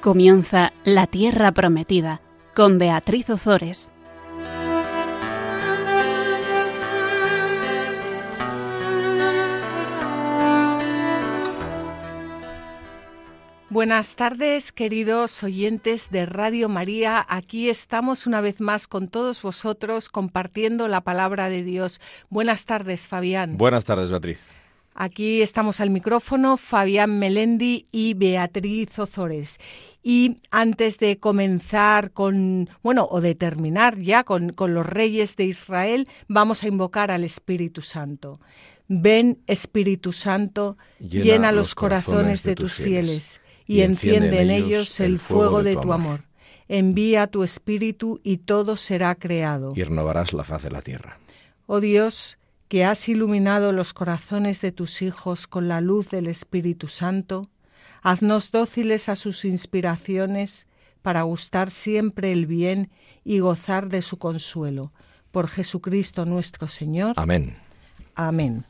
Comienza La Tierra Prometida con Beatriz Ozores. Buenas tardes, queridos oyentes de Radio María. Aquí estamos una vez más con todos vosotros compartiendo la palabra de Dios. Buenas tardes, Fabián. Buenas tardes, Beatriz. Aquí estamos al micrófono Fabián Melendi y Beatriz Ozores. Y antes de comenzar con, bueno, o de terminar ya con, con los reyes de Israel, vamos a invocar al Espíritu Santo. Ven, Espíritu Santo, llena, los corazones de tus fieles y enciende en ellos el fuego de tu amor. Envía tu espíritu y todo será creado. Y renovarás la faz de la tierra. Oh Dios, que has iluminado los corazones de tus hijos con la luz del Espíritu Santo, haznos dóciles a sus inspiraciones para gustar siempre el bien y gozar de su consuelo. Por Jesucristo nuestro Señor. Amén. Amén.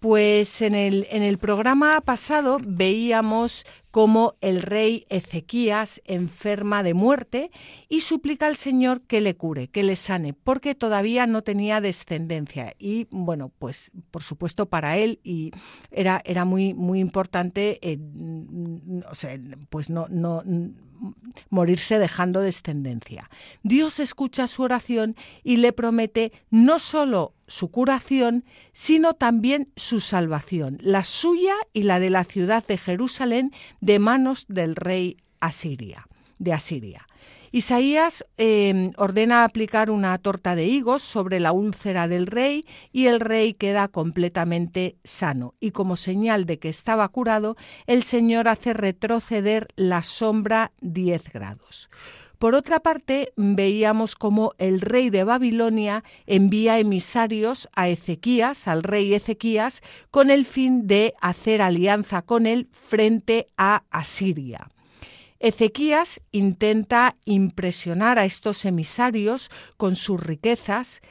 Pues en el, en el programa pasado veíamos cómo el rey Ezequías enferma de muerte y suplica al Señor que le cure, que le sane, porque todavía no tenía descendencia. Y bueno, pues por supuesto para él y era, era muy, muy importante, eh, o sea, pues no, no morirse dejando descendencia. Dios escucha su oración y le promete no solo su curación, sino también su salvación, la suya y la de la ciudad de Jerusalén de manos del rey Asiria, de Asiria. Isaías em, ordena aplicar una torta de higos sobre la úlcera del rey y el rey queda completamente sano. Y como señal de que estaba curado, el Señor hace retroceder la sombra 10 grados. Por otra parte, veíamos cómo el rey de Babilonia envía emisarios a Ezequías, al rey Ezequías, con el fin de hacer alianza con él frente a Asiria. Ezequías intenta impresionar a estos emisarios con sus riquezas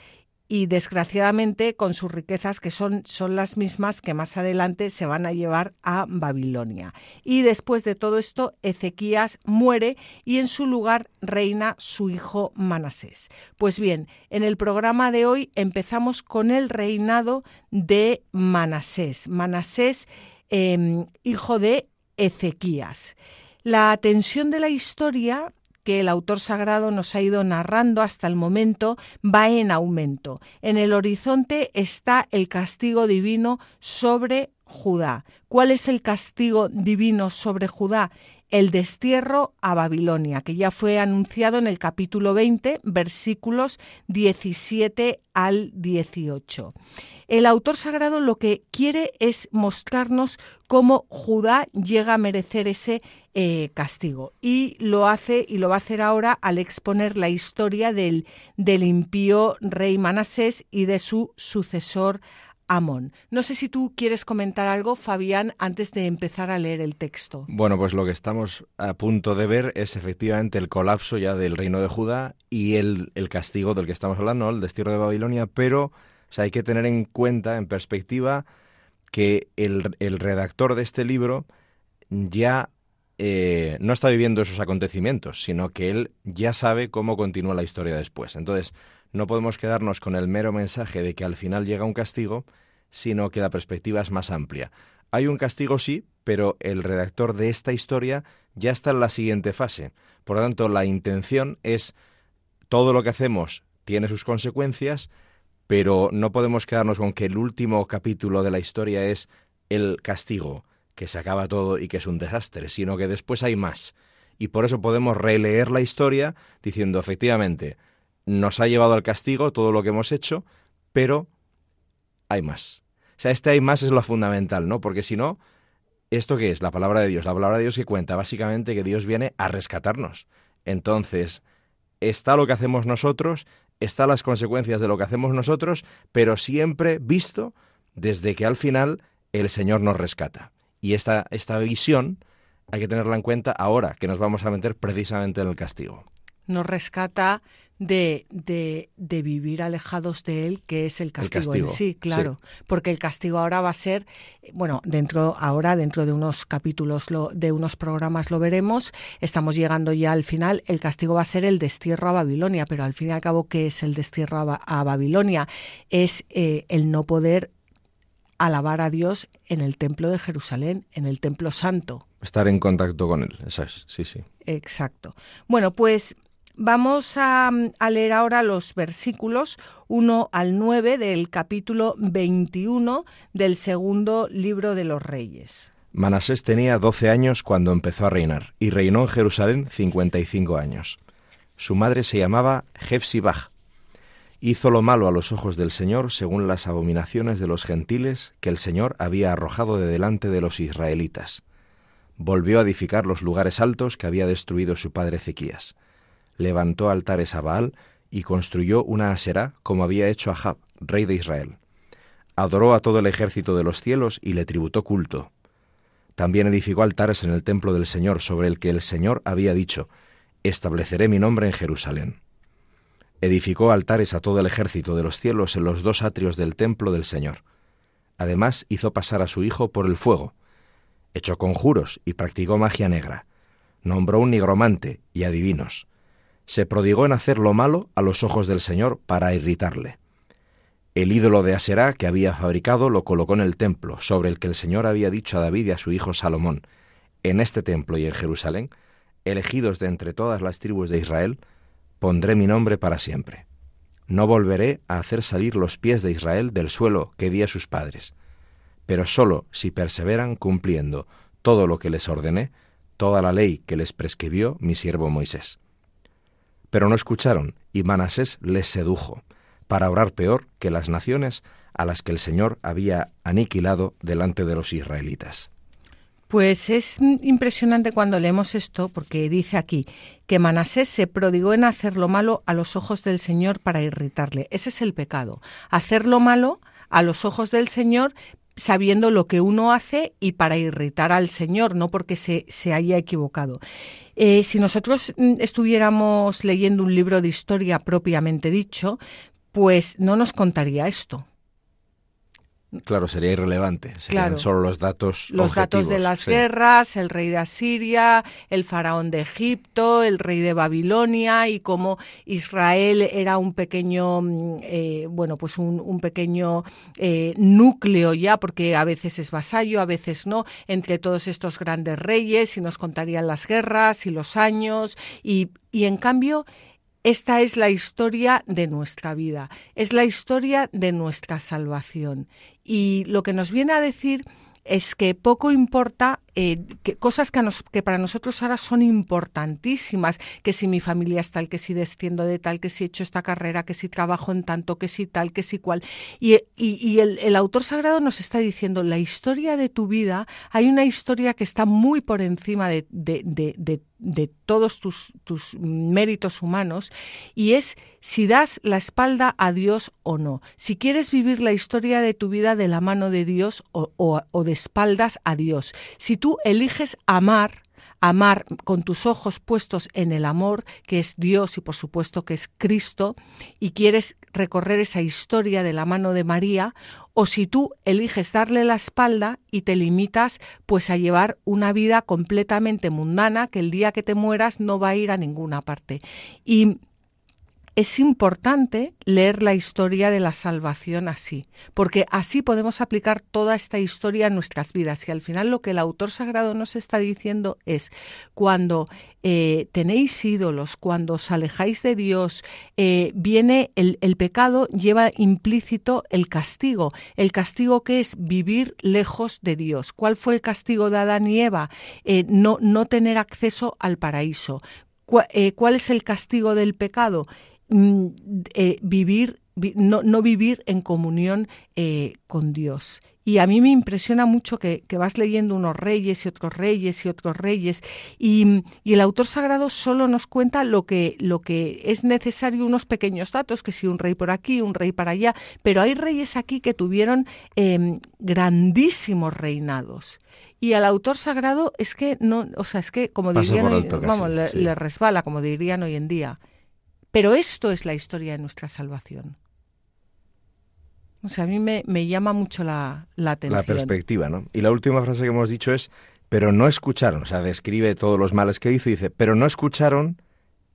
y desgraciadamente con sus riquezas que son, son las mismas que más adelante se van a llevar a Babilonia. Y después de todo esto, Ezequías muere y en su lugar reina su hijo Manasés. Pues bien, en el programa de hoy empezamos con el reinado de Manasés. Manasés, em, hijo de Ezequías. La tensión de la historia que el autor sagrado nos ha ido narrando hasta el momento va en aumento. En el horizonte está el castigo divino sobre Judá. ¿Cuál es el castigo divino sobre Judá? El destierro a Babilonia, que ya fue anunciado en el capítulo 20, versículos 17 al 18 el autor sagrado lo que quiere es mostrarnos cómo Judá llega a merecer ese eh, castigo. Y lo hace y lo va a hacer ahora al exponer la historia del, del impío rey Manasés y de su sucesor Amón. No sé si tú quieres comentar algo, Fabián, antes de empezar a leer el texto. Bueno, pues lo que estamos a punto de ver es efectivamente el colapso ya del reino de Judá y el, el castigo del que estamos hablando, el destierro de Babilonia, pero o hay que tener en cuenta, en perspectiva, que el, redactor de este libro ya eh, no está viviendo esos acontecimientos, sino que él ya sabe cómo continúa la historia después. Entonces, no podemos quedarnos con el mero mensaje de que al final llega un castigo, sino que la perspectiva es más amplia. Hay un castigo, sí, pero el redactor de esta historia ya está en la siguiente fase. Por lo tanto, la intención es todo lo que hacemos tiene sus consecuencias, pero no podemos quedarnos con que el último capítulo de la historia es el castigo, que se acaba todo y que es un desastre, sino que después hay más. Y por eso podemos releer la historia diciendo, efectivamente, nos ha llevado al castigo todo lo que hemos hecho, pero hay más. O sea, este hay más es lo fundamental, ¿no? Porque si no, ¿esto qué es? La palabra de Dios. La palabra de Dios que cuenta básicamente que Dios viene a rescatarnos. Entonces, está lo que hacemos nosotros están las consecuencias de lo que hacemos nosotros, pero siempre visto desde que al final el Señor nos rescata. Y esta, esta visión hay que tenerla en cuenta ahora que nos vamos a meter precisamente en el castigo. Nos rescata de, de, de, vivir alejados de Él, que es el castigo, el en sí, claro. Porque el castigo ahora va a ser, bueno, dentro, ahora dentro de unos capítulos, lo, de unos programas lo veremos, estamos llegando ya al final, el castigo va a ser el destierro a Babilonia, pero al fin y al cabo, ¿qué es el destierro a, a Babilonia? Es eh, el no poder alabar a Dios en el templo de Jerusalén, en el templo santo. Estar en contacto con Él, eso es, sí, sí. Exacto. Bueno, pues Vamos a, leer ahora los versículos 1 al 9 del capítulo 21 del segundo libro de los Reyes. Manasés tenía 12 años cuando empezó a reinar y reinó en Jerusalén 55 años. Su madre se llamaba Jefsibaj. Hizo lo malo a los ojos del Señor según las abominaciones de los gentiles que el Señor había arrojado de delante de los israelitas. Volvió a edificar los lugares altos que había destruido su padre Ezequías levantó altares a Baal y construyó una asera como había hecho Ahab, rey de Israel. Adoró a todo el ejército de los cielos y le tributó culto. También edificó altares en el templo del Señor, sobre el que el Señor había dicho, Estableceré mi nombre en Jerusalén. Edificó altares a todo el ejército de los cielos en los dos atrios del templo del Señor. Además hizo pasar a su hijo por el fuego. Echó conjuros y practicó magia negra. Nombró un nigromante y adivinos se prodigó en hacer lo malo a los ojos del Señor para irritarle. El ídolo de Aserá que había fabricado lo colocó en el templo, sobre el que el Señor había dicho a David y a su hijo Salomón, en este templo y en Jerusalén, elegidos de entre todas las tribus de Israel, pondré mi nombre para siempre. No volveré a hacer salir los pies de Israel del suelo que di a sus padres, pero sólo si perseveran cumpliendo todo lo que les ordené, toda la ley que les prescribió mi siervo Moisés. Pero no escucharon, y Manasés les sedujo, para obrar peor que las naciones a las que el Señor había aniquilado delante de los israelitas. Pues es impresionante cuando leemos esto, porque dice aquí que Manasés se prodigó en hacer lo malo a los ojos del Señor para irritarle. Ese es el pecado, hacer lo malo a los ojos del Señor sabiendo lo que uno hace y para irritar al Señor, no porque se, se haya equivocado. Eh, si nosotros mm, estuviéramos leyendo un libro de historia propiamente dicho, pues no nos contaría esto. Claro, sería irrelevante. Serían solo los datos. Los datos de las guerras, el rey de Asiria, el faraón de Egipto, el rey de Babilonia y cómo Israel era un pequeño, mm, eh, bueno, pues un, pequeño eh, núcleo ya, porque a veces es vasallo, a veces no, entre todos estos grandes reyes y nos contarían las guerras y los años y, y en cambio esta es la historia de nuestra vida, es la historia de nuestra salvación. Y lo que nos viene a decir es que poco importa eh, que cosas que, para nosotros ahora son importantísimas, que si mi familia es tal, que si desciendo de tal, que si he hecho esta carrera, que si trabajo en tanto, que si tal, que si cual. Y, y, el, autor sagrado nos está diciendo, la historia de tu vida, hay una historia que está muy por encima de, todos tus, méritos humanos y es si das la espalda a Dios o no. Si quieres vivir la historia de tu vida de la mano de Dios o, o, o de espaldas a Dios. Si tú eliges amar, amar con tus ojos puestos en el amor, que es Dios y por supuesto que es Cristo, y quieres recorrer esa historia de la mano de María, o si tú eliges darle la espalda y te limitas pues a llevar una vida completamente mundana que el día que te mueras no va a ir a ninguna parte. Y es importante leer la historia de la salvación así, porque así podemos aplicar toda esta historia a nuestras vidas. Y al final lo que el autor sagrado nos está diciendo es, cuando eh, tenéis ídolos, cuando os alejáis de Dios, eh, viene el, pecado, lleva implícito el castigo. El castigo que es vivir lejos de Dios. ¿Cuál fue el castigo de Adán y Eva? Eh, no, no tener acceso al paraíso. ¿Cuál es el castigo del pecado? Mm, eh, vivir, no, no, vivir en comunión eh, con Dios. Y a mí me impresiona mucho que, vas leyendo unos reyes y otros reyes y otros reyes, y, el autor sagrado solo nos cuenta lo que, lo que es necesario, unos pequeños datos, que si un rey por aquí, un rey para allá, pero hay reyes aquí que tuvieron em, grandísimos reinados. Y al autor sagrado es que no, o sea, es que como dirían, vamos, le resbala, como dirían hoy en día Pero esto es la historia de nuestra salvación. O sea, a mí me, llama mucho la, la atención. La perspectiva, ¿no? Y la última frase que hemos dicho es, pero no escucharon, o sea, describe todos los males que hizo y dice, pero no escucharon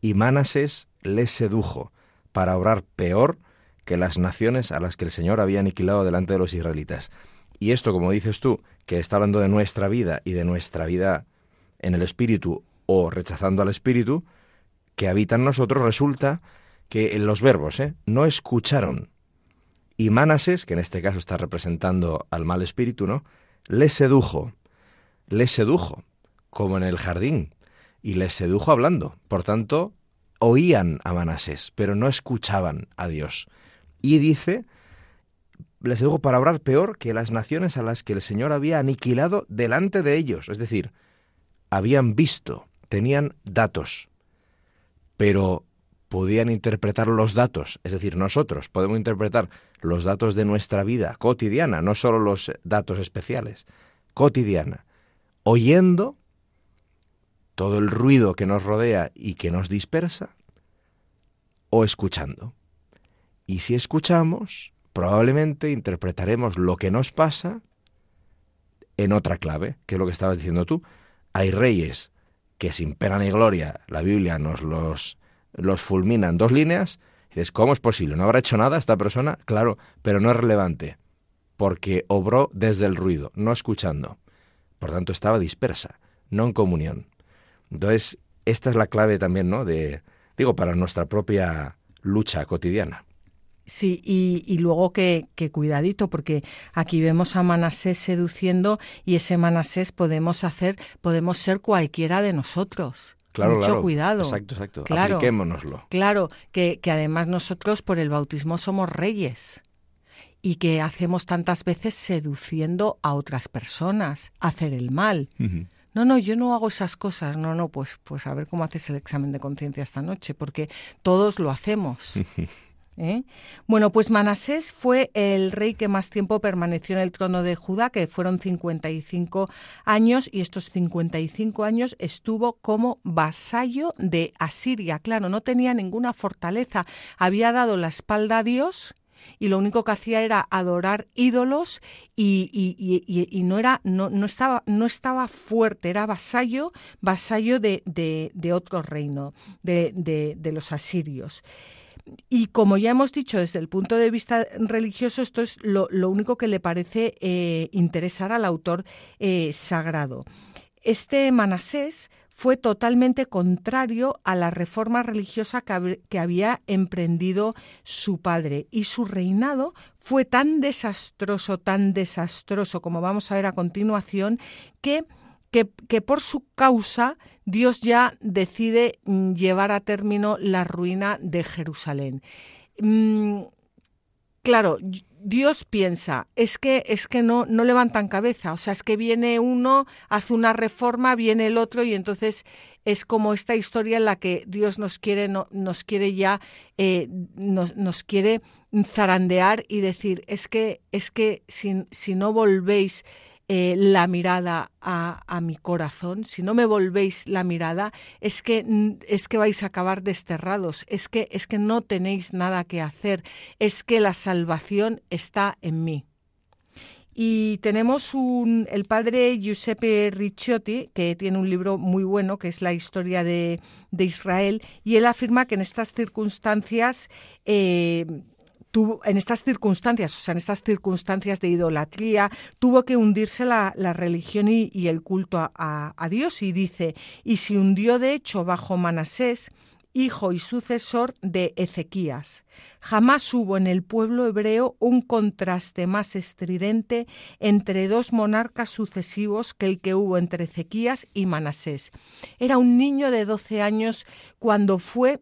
y Manases les sedujo para obrar peor que las naciones a las que el Señor había aniquilado delante de los israelitas. Y esto, como dices tú, que está hablando de nuestra vida y de nuestra vida en el espíritu o rechazando al espíritu, que habita en nosotros, resulta que en los verbos, ¿eh? no escucharon. Y Manases, que en este caso está representando al mal espíritu, ¿no? Les sedujo, les sedujo, como en el jardín, y les sedujo hablando. Por tanto, oían a Manasés, pero no escuchaban a Dios. Y dice, les sedujo para obrar peor que las naciones a las que el Señor había aniquilado delante de ellos. Es decir, habían visto, tenían datos, pero podían interpretar los datos, es decir, nosotros podemos interpretar los datos de nuestra vida cotidiana, no solo los datos especiales, cotidiana, oyendo todo el ruido que nos rodea y que nos dispersa, o escuchando. Y si escuchamos, probablemente interpretaremos lo que nos pasa en otra clave, que es lo que estabas diciendo tú. Hay reyes que sin pena ni gloria la Biblia nos los los fulmina en dos líneas, dices, ¿cómo es posible? ¿No habrá hecho nada esta persona? Claro, pero no es relevante, porque obró desde el ruido, no escuchando. Por tanto, estaba dispersa, no en comunión. Entonces, esta es la clave también, ¿no? De, digo, para nuestra propia lucha cotidiana. Sí, y, luego que, que, cuidadito, porque aquí vemos a Manasés seduciendo y ese Manasés podemos hacer, podemos ser cualquiera de nosotros. Claro, Mucho cuidado. Exacto, exacto. Claro, Apliquémonoslo. Claro, que, que además nosotros por el bautismo somos reyes y que hacemos tantas veces seduciendo a otras personas, hacer el mal. No, no, yo no hago esas cosas. No, no, pues, pues a ver cómo haces el examen de conciencia esta noche, porque todos lo hacemos. ¿eh? Bueno, pues Manasés fue el rey que más tiempo permaneció en el trono de Judá, que fueron 55 años, y estos 55 años estuvo como vasallo de Asiria. Claro, no tenía ninguna fortaleza, había dado la espalda a Dios y lo único que hacía era adorar ídolos y, y, no era no, no, estaba no estaba fuerte era vasallo vasallo de, otro reino de los asirios y como ya hemos dicho, desde el punto de vista religioso, esto es lo, único que le parece eh, interesar al autor eh, sagrado. Este Manasés fue totalmente contrario a la reforma religiosa que, que, había emprendido su padre y su reinado fue tan desastroso, tan desastroso, como vamos a ver a continuación, que que, por su causa Dios ya decide mm, llevar a término la ruina de Jerusalén. Mm, claro, Dios piensa, es que es que no no levantan cabeza, o sea, es que viene uno, hace una reforma, viene el otro y entonces es como esta historia en la que Dios nos quiere no, nos quiere ya eh, nos, nos, quiere zarandear y decir es que es que si, si no volvéis eh, la mirada a, mi corazón, si no me volvéis la mirada, es que, es que vais a acabar desterrados, es que, es que no tenéis nada que hacer, es que la salvación está en mí. Y tenemos un, el padre Giuseppe Ricciotti, que tiene un libro muy bueno, que es la historia de, de Israel, y él afirma que en estas circunstancias eh, en estas circunstancias, o sea, en estas circunstancias de idolatría, tuvo que hundirse la, religión y, el culto a, a, Dios. Y dice, y se hundió de hecho bajo Manasés, hijo y sucesor de Ezequías. Jamás hubo en el pueblo hebreo un contraste más estridente entre dos monarcas sucesivos que el que hubo entre Ezequías y Manasés. Era un niño de doce años cuando fue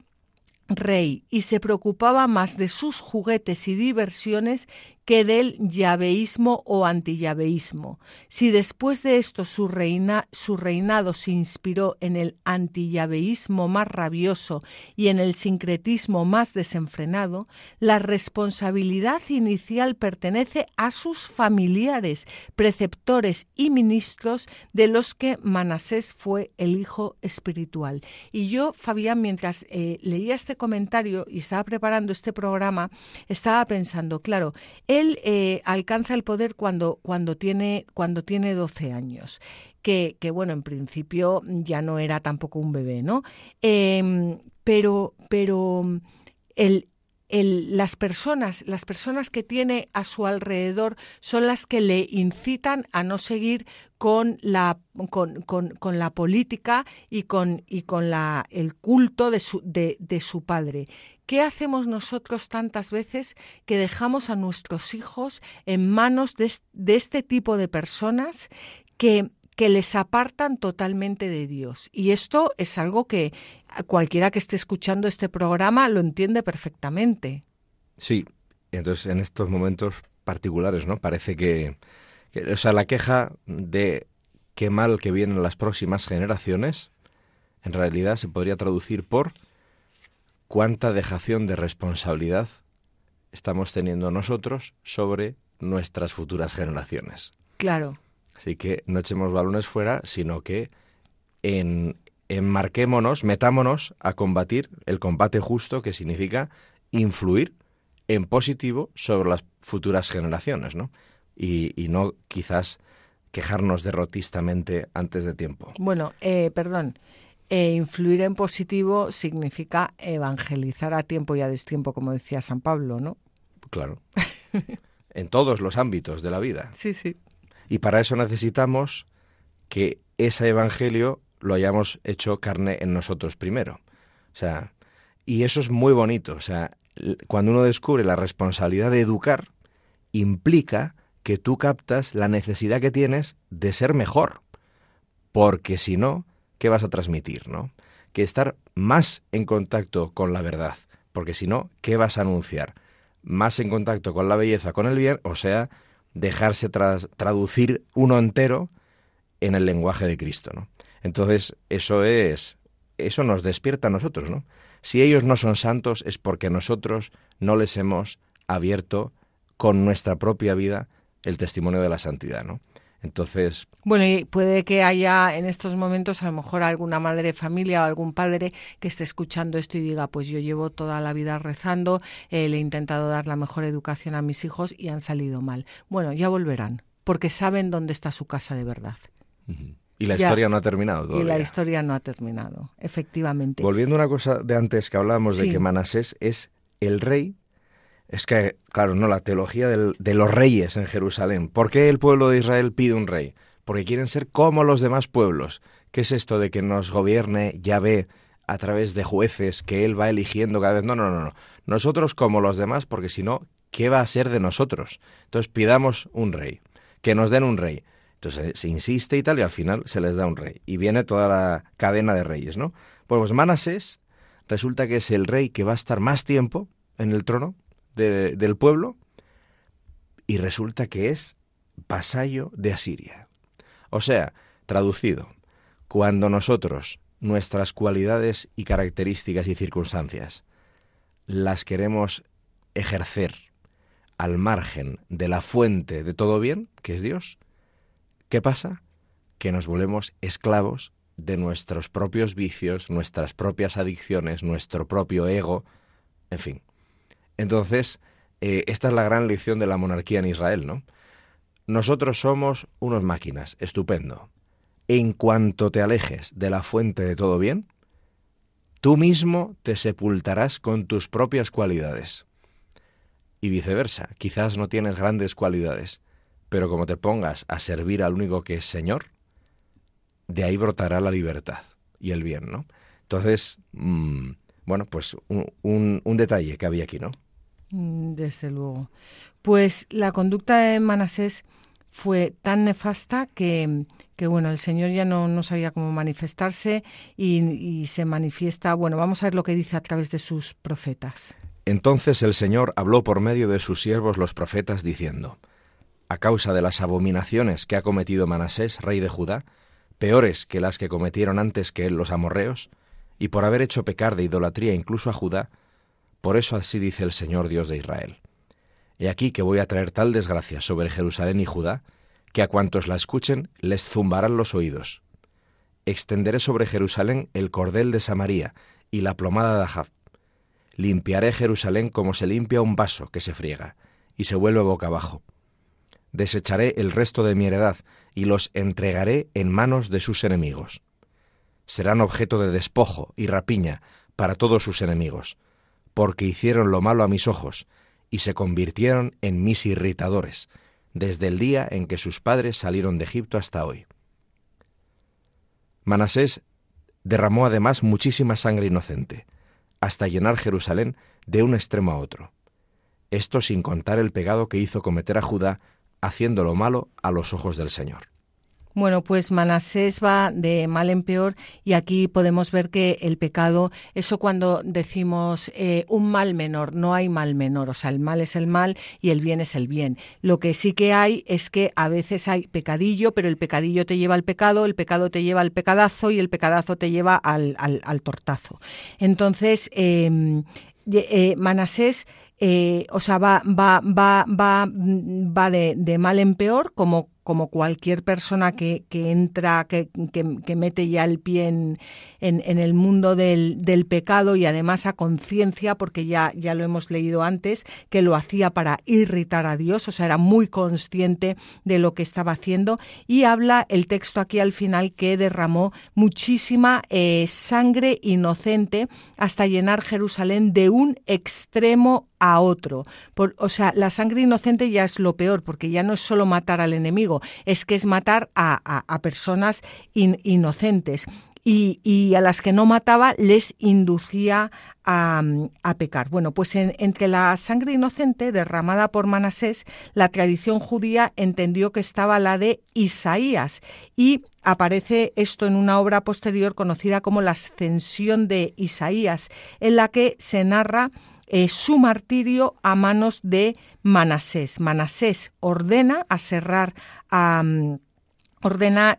rey y se preocupaba más de sus juguetes y diversiones que del yaveísmo o antiyaveísmo. Si después de esto su, reina, su reinado se inspiró en el antiyaveísmo más rabioso y en el sincretismo más desenfrenado, la responsabilidad inicial pertenece a sus familiares, preceptores y ministros de los que Manasés fue el hijo espiritual. Y yo, Fabián, mientras eh, leía este comentario y estaba preparando este programa, estaba pensando, claro, él eh, alcanza el poder cuando, cuando, tiene, cuando tiene 12 años. Que, que, bueno, en principio ya no era tampoco un bebé, ¿no? Em, pero, pero el, las personas, las personas que tiene a su alrededor son las que le incitan a no seguir con la, con, con, la política y con, y con la, el culto de su, de, de su padre. ¿Qué hacemos nosotros tantas veces que dejamos a nuestros hijos en manos de, este tipo de personas que que les apartan totalmente de Dios. Y esto es algo que cualquiera que esté escuchando este programa lo entiende perfectamente. Sí, entonces en estos momentos particulares, ¿no? Parece que, o sea, la queja de qué mal que vienen las próximas generaciones, en realidad se podría traducir por cuánta dejación de responsabilidad estamos teniendo nosotros sobre nuestras futuras generaciones. Claro. Así que no echemos balones fuera, sino que en, enmarquémonos, metámonos a combatir el combate justo que significa influir en positivo sobre las futuras generaciones, ¿no? Y, no quizás quejarnos derrotistamente antes de tiempo. Bueno, eh, perdón. Eh, influir en positivo significa evangelizar a tiempo y a destiempo, como decía San Pablo, ¿no? Claro. en todos los ámbitos de la vida. Sí, sí. Y para eso necesitamos que ese evangelio lo hayamos hecho carne en nosotros primero. O sea, y eso es muy bonito. O sea, cuando uno descubre la responsabilidad de educar, implica que tú captas la necesidad que tienes de ser mejor. Porque si no, ¿qué vas a transmitir, no? Que estar más en contacto con la verdad. Porque si no, ¿qué vas a anunciar? Más en contacto con la belleza, con el bien, o sea, dejarse traducir uno entero en el lenguaje de Cristo, ¿no? Entonces, eso es eso nos despierta a nosotros, ¿no? Si ellos no son santos es porque nosotros no les hemos abierto con nuestra propia vida el testimonio de la santidad, ¿no? Entonces. Bueno, y puede que haya en estos momentos a lo mejor alguna madre de familia o algún padre que esté escuchando esto y diga, pues yo llevo toda la vida rezando, eh, le he intentado dar la mejor educación a mis hijos y han salido mal. Bueno, ya volverán, porque saben dónde está su casa de verdad. Y la historia no ha terminado todavía. Y la historia no ha terminado, efectivamente. Volviendo a una cosa de antes que hablábamos de que Manasés es el rey es que, claro, no, la teología de los reyes en Jerusalén. ¿Por qué el pueblo de Israel pide un rey? Porque quieren ser como los demás pueblos. ¿Qué es esto de que nos gobierne Yahvé a través de jueces que él va eligiendo cada vez? No, no, no, no. Nosotros como los demás, porque si no, ¿qué va a ser de nosotros? Entonces pidamos un rey, que nos den un rey. Entonces se insiste y tal, y al final se les da un rey. Y viene toda la cadena de reyes, ¿no? Pues Manasés resulta que es el rey que va a estar más tiempo en el trono, del pueblo y resulta que es vasallo de Asiria. O sea, traducido, cuando nosotros nuestras cualidades y características y circunstancias las queremos ejercer al margen de la fuente de todo bien, que es Dios, ¿qué pasa? Que nos volvemos esclavos de nuestros propios vicios, nuestras propias adicciones, nuestro propio ego, en fin. Entonces, eh, esta es la gran lección de la monarquía en Israel, ¿no? Nosotros somos unos máquinas, estupendo. En cuanto te alejes de la fuente de todo bien, tú mismo te sepultarás con tus propias cualidades. Y viceversa, quizás no tienes grandes cualidades, pero como te pongas a servir al único que es Señor, de ahí brotará la libertad y el bien, ¿no? Entonces, mm, bueno, pues un, un detalle que había aquí, ¿no? Mm, desde luego. Pues la conducta de Manasés fue tan nefasta que, que bueno, el Señor ya no, no sabía cómo manifestarse y, y, se manifiesta, bueno, vamos a ver lo que dice a través de sus profetas. Entonces el Señor habló por medio de sus siervos los profetas, diciendo, A causa de las abominaciones que ha cometido Manasés, rey de Judá, peores que las que cometieron antes que él los amorreos, y por haber hecho pecar de idolatría incluso a Judá, por eso así dice el Señor Dios de Israel. He aquí que voy a traer tal desgracia sobre Jerusalén y Judá, que a cuantos la escuchen les zumbarán los oídos. Extenderé sobre Jerusalén el cordel de Samaría y la plomada de Ahab. Limpiaré Jerusalén como se limpia un vaso que se friega y se vuelve boca abajo. Desecharé el resto de mi heredad y los entregaré en manos de sus enemigos. Serán objeto de despojo y rapiña para todos sus enemigos, porque hicieron lo malo a mis ojos y se convirtieron en mis irritadores, desde el día en que sus padres salieron de Egipto hasta hoy. Manasés derramó además muchísima sangre inocente, hasta llenar Jerusalén de un extremo a otro. Esto sin contar el pecado que hizo cometer a Judá haciendo lo malo a los ojos del Señor. Bueno, pues Manasés va de mal en peor y aquí podemos ver que el pecado, eso cuando decimos eh, un mal menor, no hay mal menor, o sea, el mal es el mal y el bien es el bien. Lo que sí que hay es que a veces hay pecadillo, pero el pecadillo te lleva al pecado, el pecado te lleva al pecadazo y el pecadazo te lleva al, tortazo. Entonces, em, eh, Manasés eh, o sea, va, va, va, va, va de, de, mal en peor, como como cualquier persona que, que entra, que, que, mete ya el pie en, en, el mundo del, del, pecado y además a conciencia, porque ya, ya lo hemos leído antes, que lo hacía para irritar a Dios, o sea, era muy consciente de lo que estaba haciendo y habla el texto aquí al final que derramó muchísima eh, sangre inocente hasta llenar Jerusalén de un extremo a otro. Por, o sea, la sangre inocente ya es lo peor, porque ya no es solo matar al enemigo, es que es matar a, personas inocentes. Y, a las que no mataba les inducía a, pecar. Bueno, pues entre la sangre inocente derramada por Manasés, la tradición judía entendió que estaba la de Isaías y aparece esto en una obra posterior conocida como la Ascensión de Isaías, en la que se narra eh, su martirio a manos de Manasés. Manasés ordena aserrar a... Mm, ordena,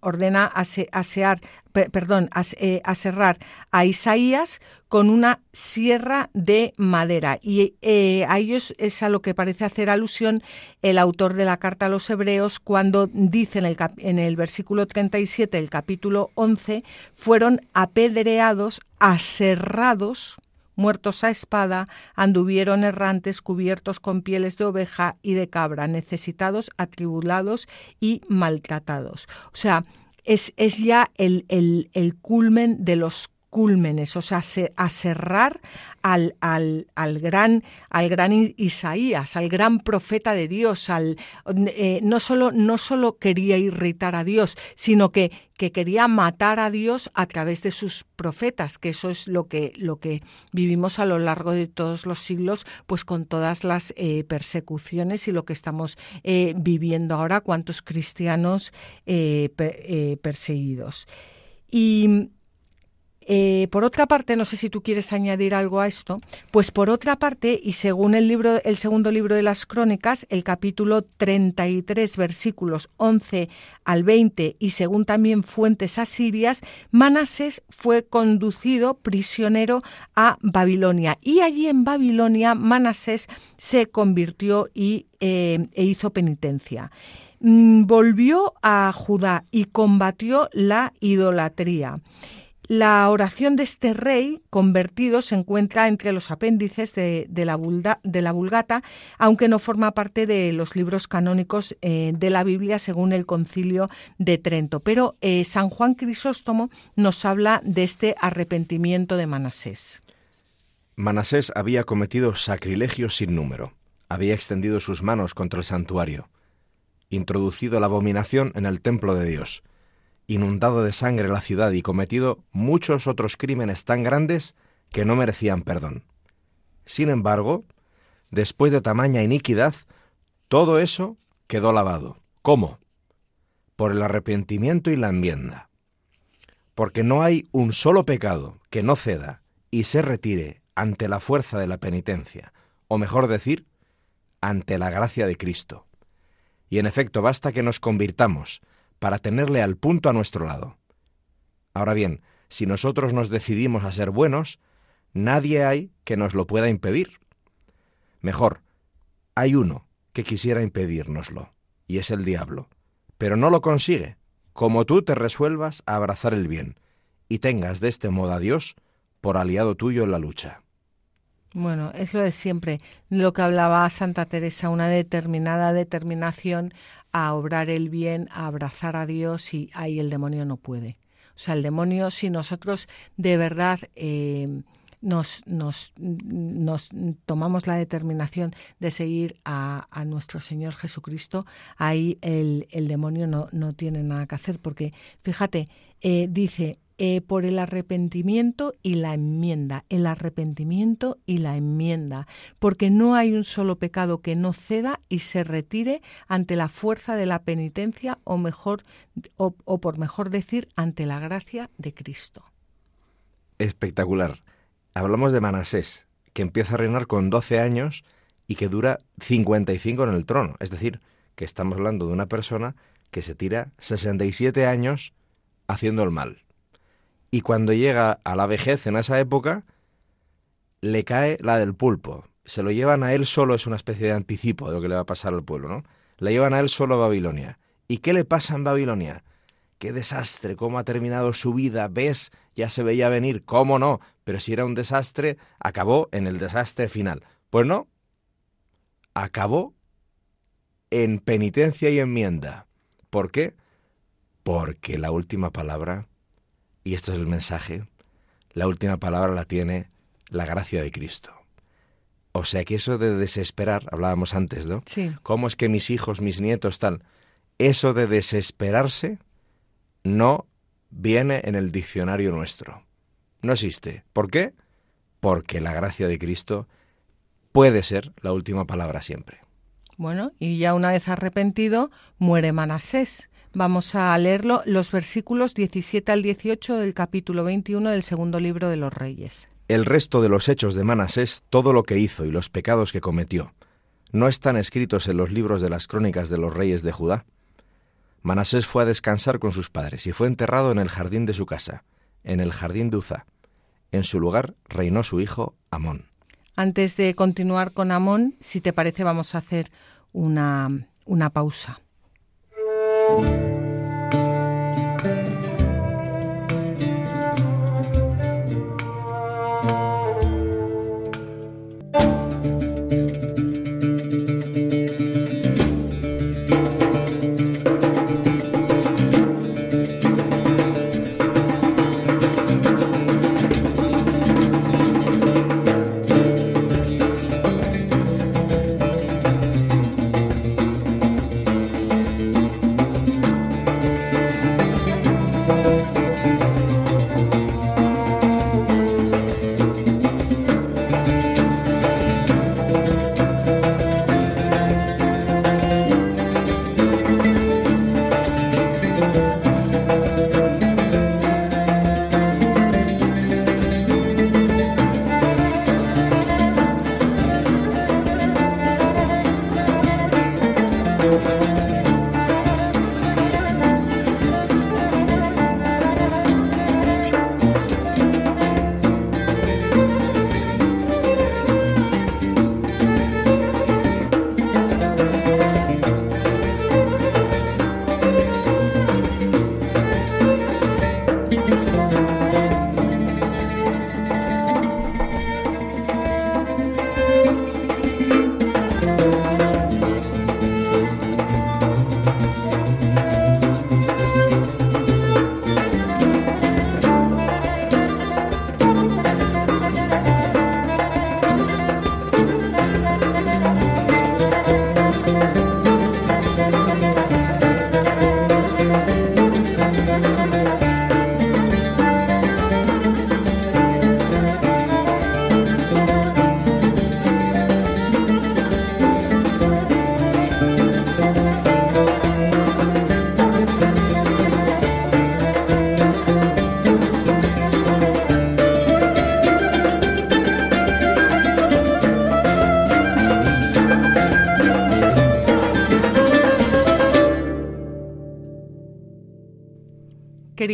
ordena asear, perdón, a Isaías con una sierra de madera. Y eh, a ellos es a lo que parece hacer alusión el autor de la carta a los hebreos cuando dice en el, en el versículo 37 del capítulo 11, fueron apedreados, aserrados muertos a espada, anduvieron errantes cubiertos con pieles de oveja y de cabra, necesitados, atribulados y maltratados. O sea, es, es ya el, el, el culmen de los cúlmenes, o sea, a cerrar al, al, al, gran, al gran Isaías, al gran profeta de Dios, al, eh, no, solo, no solo quería irritar a Dios, sino que, que quería matar a Dios a través de sus profetas, que eso es lo que, lo que vivimos a lo largo de todos los siglos, pues con todas las eh, persecuciones y lo que estamos eh, viviendo ahora, cuántos cristianos perseguidos. Y eh, por otra parte, no sé si tú quieres añadir algo a esto, pues por otra parte, y según el segundo libro de las Crónicas, el capítulo 33, versículos 11 al 20, y según también fuentes asirias, Manasés fue conducido prisionero a Babilonia. Y allí en Babilonia, Manasés se convirtió y, eh, e hizo penitencia mm, volvió a Judá y combatió la idolatría. La oración de este rey convertido se encuentra entre los apéndices de, la, Vulgata, aunque no forma parte de los libros canónicos eh, de la Biblia según el concilio de Trento. Pero eh, San Juan Crisóstomo nos habla de este arrepentimiento de Manasés. Manasés había cometido sacrilegio sin número, había extendido sus manos contra el santuario, introducido la abominación en el templo de Dios, inundado de sangre la ciudad y cometido muchos otros crímenes tan grandes que no merecían perdón. Sin embargo, después de tamaña iniquidad, todo eso quedó lavado. ¿Cómo? Por el arrepentimiento y la enmienda. Porque no hay un solo pecado que no ceda y se retire ante la fuerza de la penitencia, o mejor decir, ante la gracia de Cristo. Y en efecto, basta que nos convirtamos para tenerle al punto a nuestro lado. Ahora bien, si nosotros nos decidimos a ser buenos, nadie hay que nos lo pueda impedir. Mejor, hay uno que quisiera impedírnoslo, y es el diablo, pero no lo consigue, como tú te resuelvas a abrazar el bien, y tengas de este modo a Dios por aliado tuyo en la lucha. Bueno, es lo de siempre, lo que hablaba Santa Teresa, una determinada determinación a obrar el bien, a abrazar a Dios y ahí el demonio no puede. O sea, el demonio, si nosotros de verdad eh, nos, nos, nos, tomamos la determinación de seguir a, a nuestro Señor Jesucristo, ahí el, el, demonio no, no tiene nada que hacer, porque fíjate, eh, dice, eh, por el arrepentimiento y la enmienda, el arrepentimiento y la enmienda, porque no hay un solo pecado que no ceda y se retire ante la fuerza de la penitencia o mejor o, o por mejor decir ante la gracia de Cristo. Espectacular. Hablamos de Manasés, que empieza a reinar con 12 años y que dura 55 en el trono, es decir, que estamos hablando de una persona que se tira 67 años haciendo el mal y cuando llega a la vejez en esa época, le cae la del pulpo. Se lo llevan a él solo, es una especie de anticipo de lo que le va a pasar al pueblo, ¿no? Le llevan a él solo a Babilonia. ¿Y qué le pasa en Babilonia? Qué desastre, cómo ha terminado su vida, ves, ya se veía venir, cómo no, pero si era un desastre, acabó en el desastre final. Pues no, acabó en penitencia y enmienda. ¿Por qué? Porque la última palabra y este es el mensaje, la última palabra la tiene la gracia de Cristo. O sea que eso de desesperar, hablábamos antes, ¿no? Sí. ¿Cómo es que mis hijos, mis nietos, tal? Eso de desesperarse no viene en el diccionario nuestro. No existe. ¿Por qué? Porque la gracia de Cristo puede ser la última palabra siempre. Bueno, y ya una vez arrepentido, muere Manasés. Vamos a leerlo, los versículos 17 al 18 del capítulo 21 del segundo libro de los Reyes. El resto de los hechos de Manasés, todo lo que hizo y los pecados que cometió, ¿no están escritos en los libros de las crónicas de los reyes de Judá? Manasés fue a descansar con sus padres y fue enterrado en el jardín de su casa, en el jardín de Uza. En su lugar reinó su hijo Amón. Antes de continuar con Amón, si te parece, vamos a hacer una, una pausa. Thank you.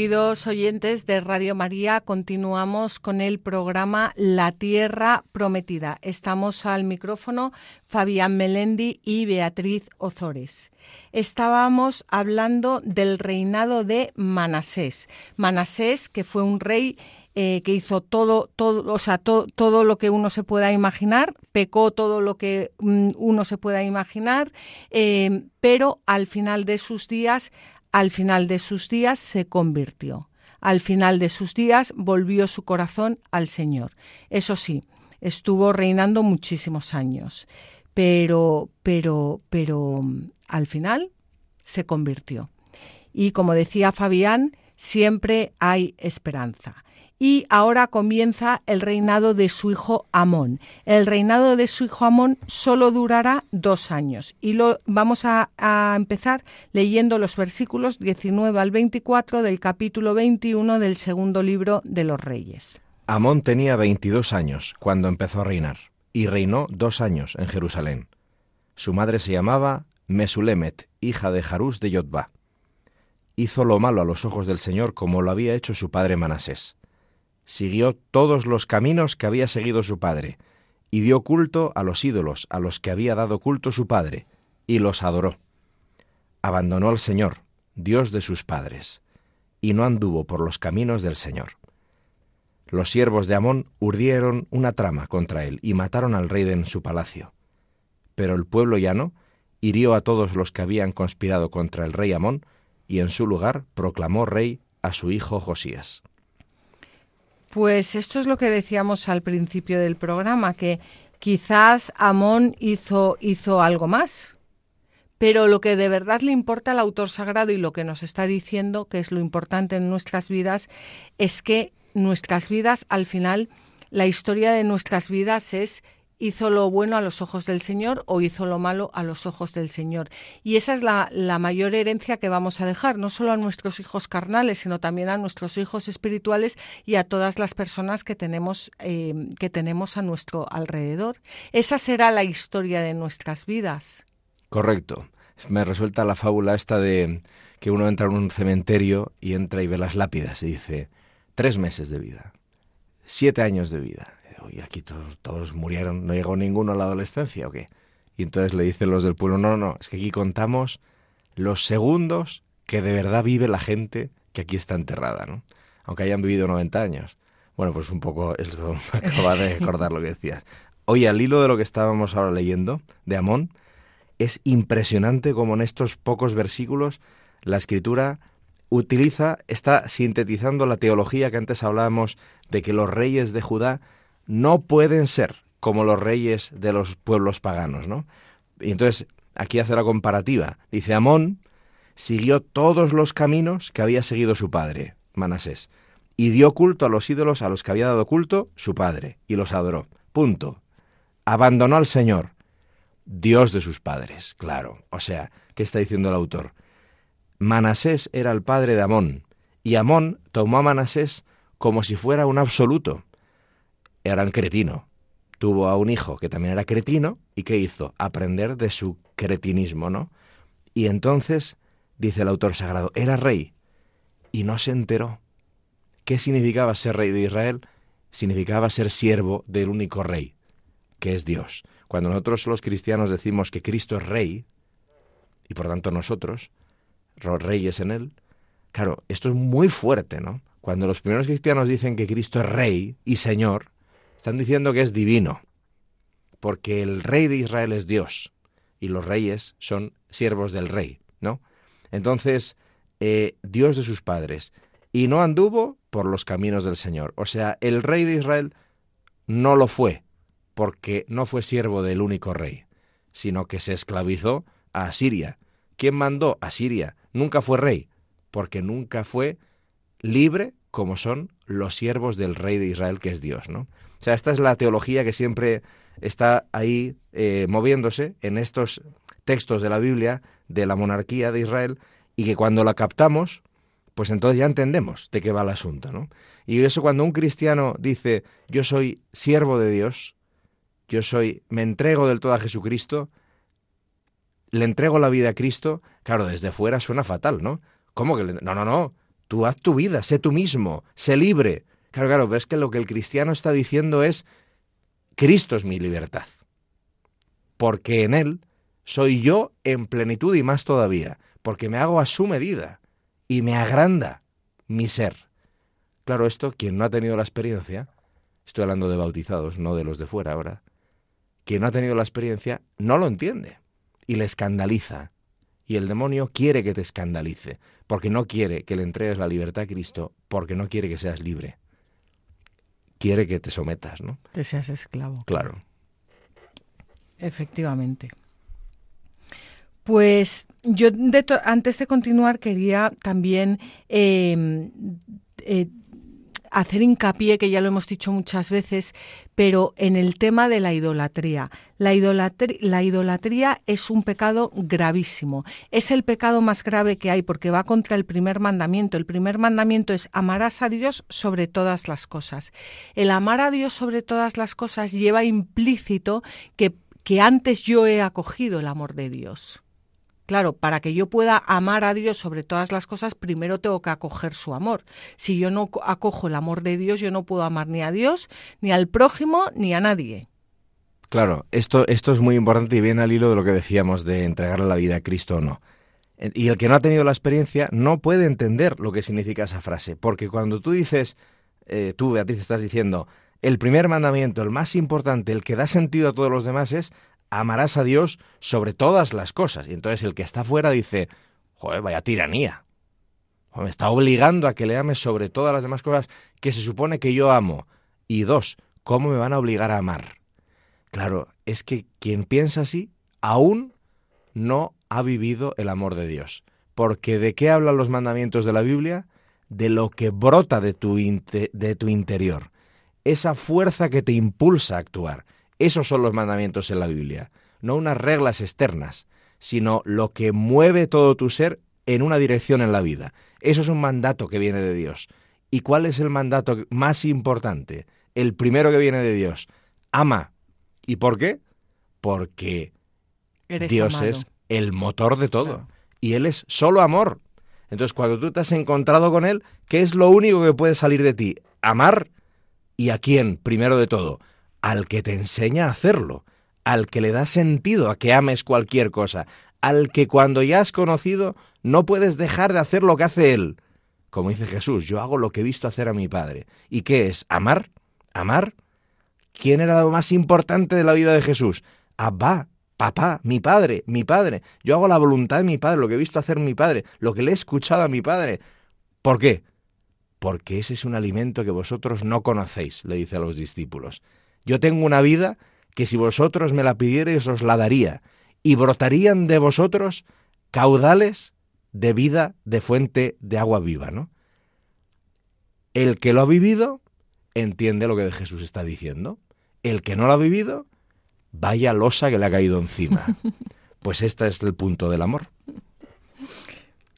Queridos oyentes de Radio María, continuamos con el programa La Tierra Prometida. Estamos al micrófono Fabián Melendi y Beatriz Ozores. Estábamos hablando del reinado de Manasés. Manasés, que fue un rey eh, que hizo todo, todo, o sea, todo lo que uno se pueda imaginar, pecó todo lo que mm, uno se pueda imaginar, eh, pero al final de sus días, al final de sus días se convirtió. Al final de sus días volvió su corazón al Señor. Eso sí, estuvo reinando muchísimos años, pero, pero, pero mm, al final se convirtió. Y como decía Fabián, siempre hay esperanza y ahora comienza el reinado de su hijo Amón. El reinado de su hijo Amón solo durará dos años y lo vamos a, empezar leyendo los versículos 19 al 24 del capítulo 21 del segundo libro de los Reyes. Amón tenía 22 años cuando empezó a reinar y reinó dos años en Jerusalén. Su madre se llamaba Mesulemet, hija de Jarús de Yotba. Hizo lo malo a los ojos del Señor como lo había hecho su padre Manasés siguió todos los caminos que había seguido su padre, y dio culto a los ídolos a los que había dado culto su padre, y los adoró. Abandonó al Señor, Dios de sus padres, y no anduvo por los caminos del Señor. Los siervos de Amón urdieron una trama contra él y mataron al rey en su palacio. Pero el pueblo llano hirió a todos los que habían conspirado contra el rey Amón, y en su lugar proclamó rey a su hijo Josías. Pues esto es lo que decíamos al principio del programa, que quizás Amón hizo, hizo algo más. Pero lo que de verdad le importa al autor sagrado y lo que nos está diciendo, que es lo importante en nuestras vidas, es que nuestras vidas, al final, la historia de nuestras vidas es hizo lo bueno a los ojos del Señor o hizo lo malo a los ojos del Señor. Y esa es la, mayor herencia que vamos a dejar, no solo a nuestros hijos carnales, sino también a nuestros hijos espirituales y a todas las personas que tenemos, eh, que tenemos a nuestro alrededor. Esa será la historia de nuestras vidas. Correcto. Me resuelta la fábula esta de que uno entra en un cementerio y entra y ve las lápidas y dice, tres meses de vida, siete años de vida, y aquí todos, todos murieron, no llegó ninguno a la adolescencia o qué. Y entonces le dicen los del pueblo, no, no, es que aquí contamos los segundos que de verdad vive la gente que aquí está enterrada, ¿no? Aunque hayan vivido 90 años. Bueno, pues un poco esto me acaba de recordar lo que decías. Oye, al hilo de lo que estábamos ahora leyendo, de Amón, es impresionante como en estos pocos versículos la escritura utiliza, está sintetizando la teología que antes hablábamos de que los reyes de Judá no pueden ser como los reyes de los pueblos paganos, ¿no? Y entonces aquí hace la comparativa. Dice, Amón siguió todos los caminos que había seguido su padre, Manasés, y dio culto a los ídolos a los que había dado culto su padre, y los adoró. Punto. Abandonó al Señor, Dios de sus padres, claro. O sea, ¿qué está diciendo el autor? Manasés era el padre de Amón, y Amón tomó a Manasés como si fuera un absoluto, era un cretino. Tuvo a un hijo que también era cretino y ¿qué hizo? Aprender de su cretinismo, ¿no? Y entonces, dice el autor sagrado, era rey y no se enteró. ¿Qué significaba ser rey de Israel? Significaba ser siervo del único rey, que es Dios. Cuando nosotros los cristianos decimos que Cristo es rey, y por tanto nosotros, los reyes en él, claro, esto es muy fuerte, ¿no? Cuando los primeros cristianos dicen que Cristo es rey y Señor, están diciendo que es divino, porque el rey de Israel es Dios y los reyes son siervos del rey, ¿no? Entonces, eh, Dios de sus padres, y no anduvo por los caminos del Señor. O sea, el rey de Israel no lo fue, porque no fue siervo del único rey, sino que se esclavizó a Asiria. ¿Quién mandó a Siria? Nunca fue rey, porque nunca fue libre como son los siervos del rey de Israel, que es Dios, ¿no? O sea, esta es la teología que siempre está ahí eh, moviéndose en estos textos de la Biblia de la monarquía de Israel y que cuando la captamos, pues entonces ya entendemos de qué va el asunto, ¿no? Y eso cuando un cristiano dice, yo soy siervo de Dios, yo soy, me entrego del todo a Jesucristo, le entrego la vida a Cristo, claro, desde fuera suena fatal, ¿no? ¿Cómo que le, no, no, no, Tú haz tu vida, sé tú mismo, sé libre. Claro, claro, ves que lo que el cristiano está diciendo es, Cristo es mi libertad. Porque en Él soy yo en plenitud y más todavía, porque me hago a su medida y me agranda mi ser. Claro, esto, quien no ha tenido la experiencia, estoy hablando de bautizados, no de los de fuera ahora, quien no ha tenido la experiencia no lo entiende y le escandaliza. Y el demonio quiere que te escandalice, porque no quiere que le entregues la libertad a Cristo, porque no quiere que seas libre. Quiere que te sometas, ¿no? Que seas esclavo. Claro. Efectivamente. Pues yo antes de continuar quería también eh, eh, hacer hincapié, que ya lo hemos dicho muchas veces, pero en el tema de la idolatría. La idolatría, la idolatría es un pecado gravísimo. Es el pecado más grave que hay porque va contra el primer mandamiento. El primer mandamiento es amarás a Dios sobre todas las cosas. El amar a Dios sobre todas las cosas lleva implícito que antes yo he acogido el amor de Dios. Claro, para que yo pueda amar a Dios sobre todas las cosas, primero tengo que acoger su amor. Si yo no acojo el amor de Dios, yo no puedo amar ni a Dios, ni al prójimo, ni a nadie. Claro, esto, esto es muy importante y viene al hilo de lo que decíamos de entregarle la vida a Cristo o no. Eh, y el que no ha tenido la experiencia no puede entender lo que significa esa frase, porque cuando tú dices, eh, tú Beatriz estás diciendo, el primer mandamiento, el más importante, el que da sentido a todos los demás es amarás a Dios sobre todas las cosas. Y entonces el que está fuera dice, joder, vaya tiranía. me está obligando a que le ame sobre todas las demás cosas que se supone que yo amo. Y dos, ¿cómo me van a obligar a amar? Claro, es que quien piensa así aún no ha vivido el amor de Dios. Porque ¿de qué hablan los mandamientos de la Biblia? De lo que brota de tu, de tu interior. Esa fuerza que te impulsa a actuar. Esos son los mandamientos en la Biblia, no unas reglas externas, sino lo que mueve todo tu ser en una dirección en la vida. Eso es un mandato que viene de Dios. ¿Y cuál es el mandato más importante? El primero que viene de Dios. Ama. ¿Y por qué? Porque Dios es el motor de todo. Y Él es solo amor. Entonces, cuando tú te has encontrado con Él, ¿qué es lo único que puede salir de ti? Amar. ¿Y a quién? Primero de todo, al que te enseña a hacerlo, al que le da sentido a que ames cualquier cosa, al que cuando ya has conocido no puedes dejar de hacer lo que hace él. Como dice Jesús, yo hago lo que he visto hacer a mi Padre. ¿Y qué es? ¿Amar? ¿Amar? ¿Quién era lo más importante de la vida de Jesús? Abba, papá, mi padre, mi padre. Yo hago la voluntad de mi padre, lo que he visto hacer mi padre, lo que le he escuchado a mi padre. ¿Por qué? Porque ese es un alimento que vosotros no conocéis, le dice a los discípulos. Yo tengo una vida que si vosotros me la pidierais os la daría, y brotarían de vosotros caudales de vida de fuente de agua viva, ¿no? El que lo ha vivido entiende lo que Jesús está diciendo. El que no lo ha vivido, vaya losa que le ha caído encima. Pues este es el punto del amor.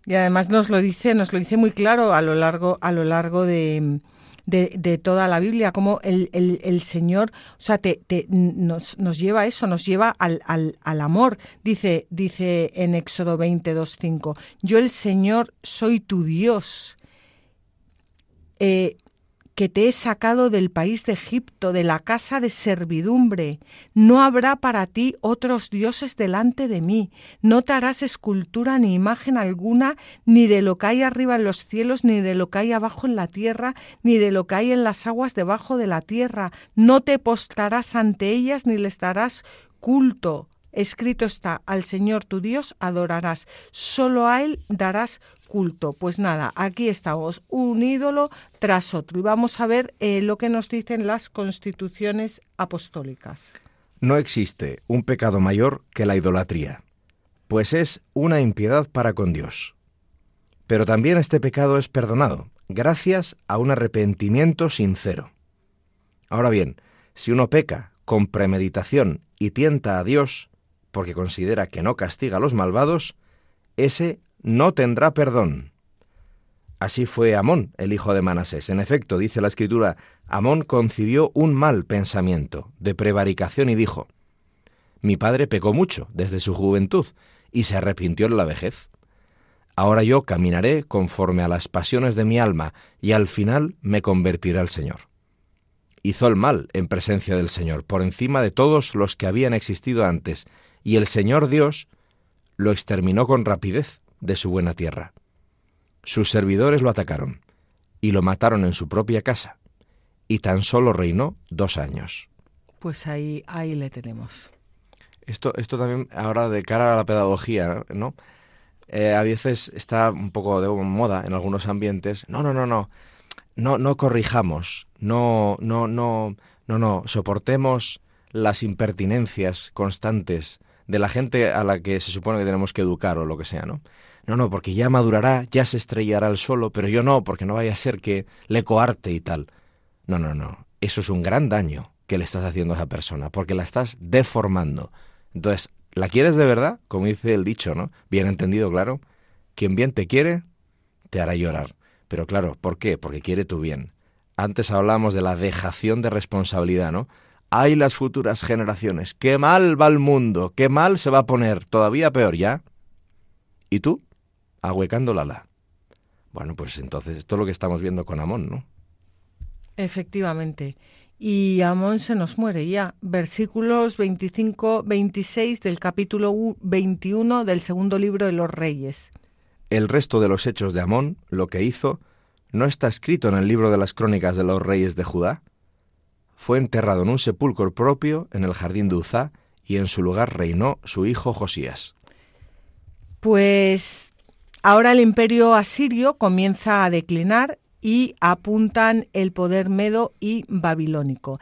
Y además nos lo dice, nos lo dice muy claro a lo largo, a lo largo de, de, toda la Biblia, como el, el, Señor, o sea, te, te, nos, nos, lleva a eso, nos lleva al, al, al, amor. Dice, dice en Éxodo 22.5, yo el Señor soy tu Dios. Eh, que te he sacado del país de Egipto, de la casa de servidumbre. No habrá para ti otros dioses delante de mí. No te harás escultura ni imagen alguna, ni de lo que hay arriba en los cielos, ni de lo que hay abajo en la tierra, ni de lo que hay en las aguas debajo de la tierra. No te postrarás ante ellas, ni les darás culto. Escrito está, al Señor tu Dios adorarás, solo a Él darás culto. Pues nada, aquí estamos, un ídolo tras otro. Y vamos a ver eh, lo que nos dicen las constituciones apostólicas. No existe un pecado mayor que la idolatría, pues es una impiedad para con Dios. Pero también este pecado es perdonado, gracias a un arrepentimiento sincero. Ahora bien, si uno peca con premeditación y tienta a Dios, porque considera que no castiga a los malvados, ese no tendrá perdón. Así fue Amón, el hijo de Manasés. En efecto, dice la escritura, Amón concibió un mal pensamiento de prevaricación y dijo, Mi padre pecó mucho desde su juventud y se arrepintió en la vejez. Ahora yo caminaré conforme a las pasiones de mi alma, y al final me convertirá el Señor. Hizo el mal en presencia del Señor, por encima de todos los que habían existido antes, y el Señor Dios lo exterminó con rapidez de su buena tierra. Sus servidores lo atacaron, y lo mataron en su propia casa, y tan solo reinó dos años. Pues ahí, ahí le tenemos. Esto, esto también ahora de cara a la pedagogía, ¿no? Eh, a veces está un poco de moda en algunos ambientes. No, no, no, no. No, no corrijamos. No, no, no, no, no. Soportemos las impertinencias constantes de la gente a la que se supone que tenemos que educar o lo que sea, ¿no? No, no, porque ya madurará, ya se estrellará el solo, pero yo no, porque no vaya a ser que le coarte y tal. No, no, no. Eso es un gran daño que le estás haciendo a esa persona, porque la estás deformando. Entonces, ¿la quieres de verdad? Como dice el dicho, ¿no? Bien entendido, claro. Quien bien te quiere, te hará llorar. Pero claro, ¿por qué? Porque quiere tu bien. Antes hablamos de la dejación de responsabilidad, ¿no? Hay las futuras generaciones. Qué mal va el mundo, qué mal se va a poner, todavía peor ya. ¿Y tú? Ahuecando la. Bueno, pues entonces esto es lo que estamos viendo con Amón, ¿no? Efectivamente y Amón se nos muere ya. Versículos 25-26 del capítulo 21 del segundo libro de los Reyes. El resto de los hechos de Amón, lo que hizo, no está escrito en el libro de las crónicas de los reyes de Judá. Fue enterrado en un sepulcro propio en el jardín de Uzá y en su lugar reinó su hijo Josías. Pues ahora el imperio asirio comienza a declinar y apuntan el poder medo y babilónico.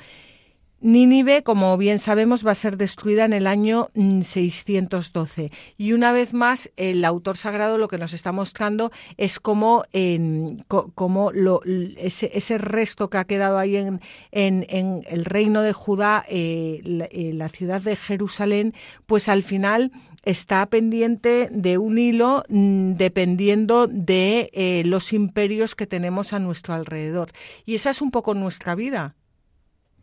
Nínive, como bien sabemos, va a ser destruida en el año 612. Mm, y una vez más, el autor sagrado lo que nos está mostrando es cómo, lo, ese, resto que ha quedado ahí en, en, el reino de Judá, eh, eh, la ciudad de Jerusalén, pues al final está pendiente de un hilo mm, dependiendo de eh, los imperios que tenemos a nuestro alrededor. Y esa es un poco nuestra vida.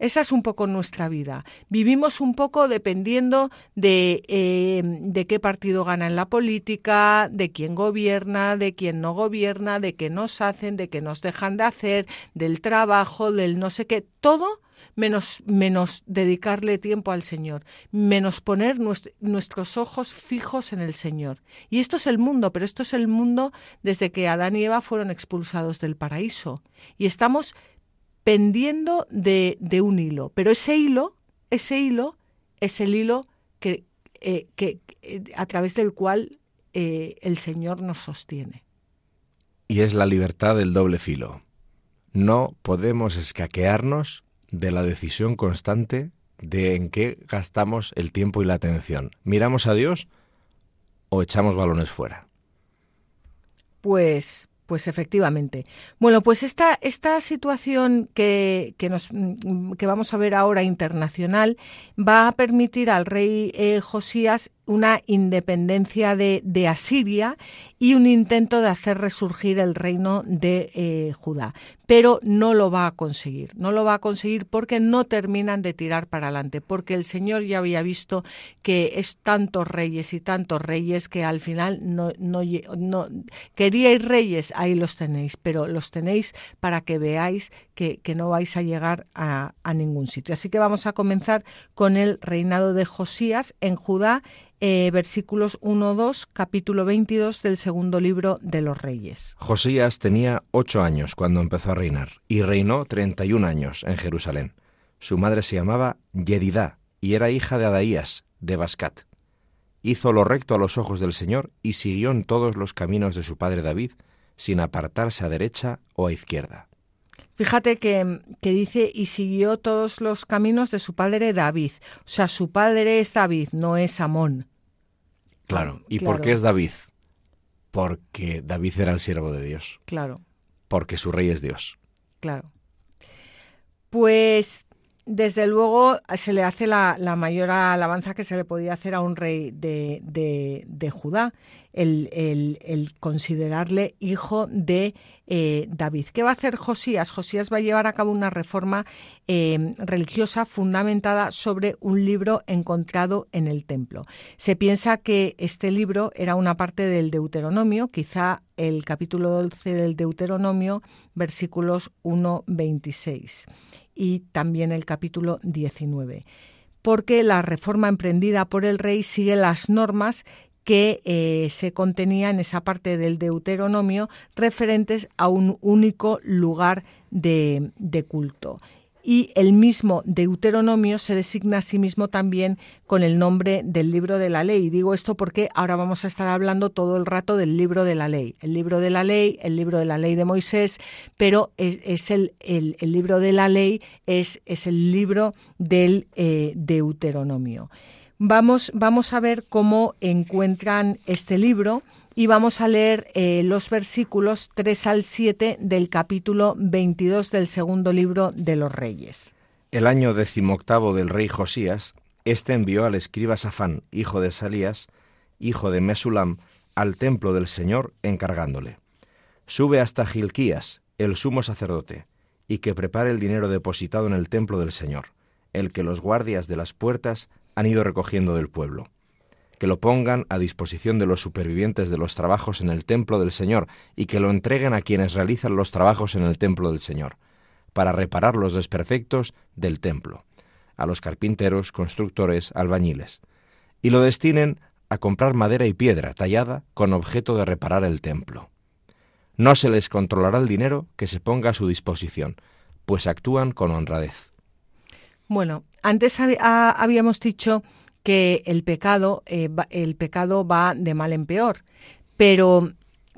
Esa es un poco nuestra vida. Vivimos un poco dependiendo de, eh, de qué partido gana en la política, de quién gobierna, de quién no gobierna, de qué nos hacen, de qué nos dejan de hacer, del trabajo, del no sé qué. Todo menos, menos dedicarle tiempo al Señor, menos poner nuestros ojos fijos en el Señor. Y esto es el mundo, pero esto es el mundo desde que Adán y Eva fueron expulsados del paraíso. Y estamos pendiendo de, un hilo, pero ese hilo, ese hilo es el hilo que, eh, que eh, a través del cual eh, el Señor nos sostiene. Y es la libertad del doble filo. No podemos escaquearnos de la decisión constante de en qué gastamos el tiempo y la atención. ¿Miramos a Dios o echamos balones fuera? Pues pues efectivamente. Bueno, pues esta, esta situación que, que, nos, que vamos a ver ahora internacional va a permitir al rey eh, Josías una independencia de, Asiria y un intento de hacer resurgir el reino de eh, Judá. Pero no lo va a conseguir, no lo va a conseguir porque no terminan de tirar para adelante, porque el Señor ya había visto que es tantos reyes y tantos reyes que al final no, no, queríais reyes, ahí los tenéis, pero los tenéis para que veáis que, no vais a llegar a ningún sitio. Así que vamos a comenzar con el reinado de Josías en Judá eh, versículos 1-2, capítulo 22 del segundo libro de los Reyes. Josías tenía ocho años cuando empezó a reinar y reinó treinta y un años en Jerusalén. Su madre se llamaba Yedidá y era hija de Adaías, de Bascat. Hizo lo recto a los ojos del Señor y siguió en todos los caminos de su padre David, sin apartarse a derecha o a izquierda. Fíjate que, dice, y siguió todos los caminos de su padre David. O sea, su padre es David, no es Amón. Claro. ¿Y por qué es David? Porque David era el siervo de Dios. Claro. Porque su rey es Dios. Claro. Pues desde luego se le hace la, mayor alabanza que se le podía hacer a un rey de, de, Judá, el, el, considerarle hijo de eh, David. ¿Qué va a hacer Josías? Josías va a llevar a cabo una reforma eh, religiosa fundamentada sobre un libro encontrado en el templo. Se piensa que este libro era una parte del Deuteronomio, quizá el capítulo 12 del Deuteronomio, versículos 1-26 y también el capítulo 19 porque la reforma emprendida por el rey sigue las normas que eh, se contenía en esa parte del Deuteronomio referentes a un único lugar de, de culto y el mismo Deuteronomio se designa a sí mismo también con el nombre del libro de la ley. Digo esto porque ahora vamos a estar hablando todo el rato del libro de la ley. El libro de la ley, el libro de la ley de Moisés, pero es, el, el, libro de la ley, es, es el libro del eh, Deuteronomio. Vamos, vamos a ver cómo encuentran este libro y vamos a leer eh, los versículos 3 al 7 del capítulo 22 del segundo libro de los Reyes. El año decimoctavo del rey Josías, éste envió al escriba Safán, hijo de Salías, hijo de Mesulam, al templo del Señor, encargándole: Sube hasta Gilquías, el sumo sacerdote, y que prepare el dinero depositado en el templo del Señor, el que los guardias de las puertas han ido recogiendo del pueblo que lo pongan a disposición de los supervivientes de los trabajos en el templo del Señor y que lo entreguen a quienes realizan los trabajos en el templo del Señor, para reparar los desperfectos del templo, a los carpinteros, constructores, albañiles, y lo destinen a comprar madera y piedra tallada con objeto de reparar el templo. No se les controlará el dinero que se ponga a su disposición, pues actúan con honradez. Bueno, antes habíamos dicho que el pecado, eh, el pecado va de mal en peor, pero,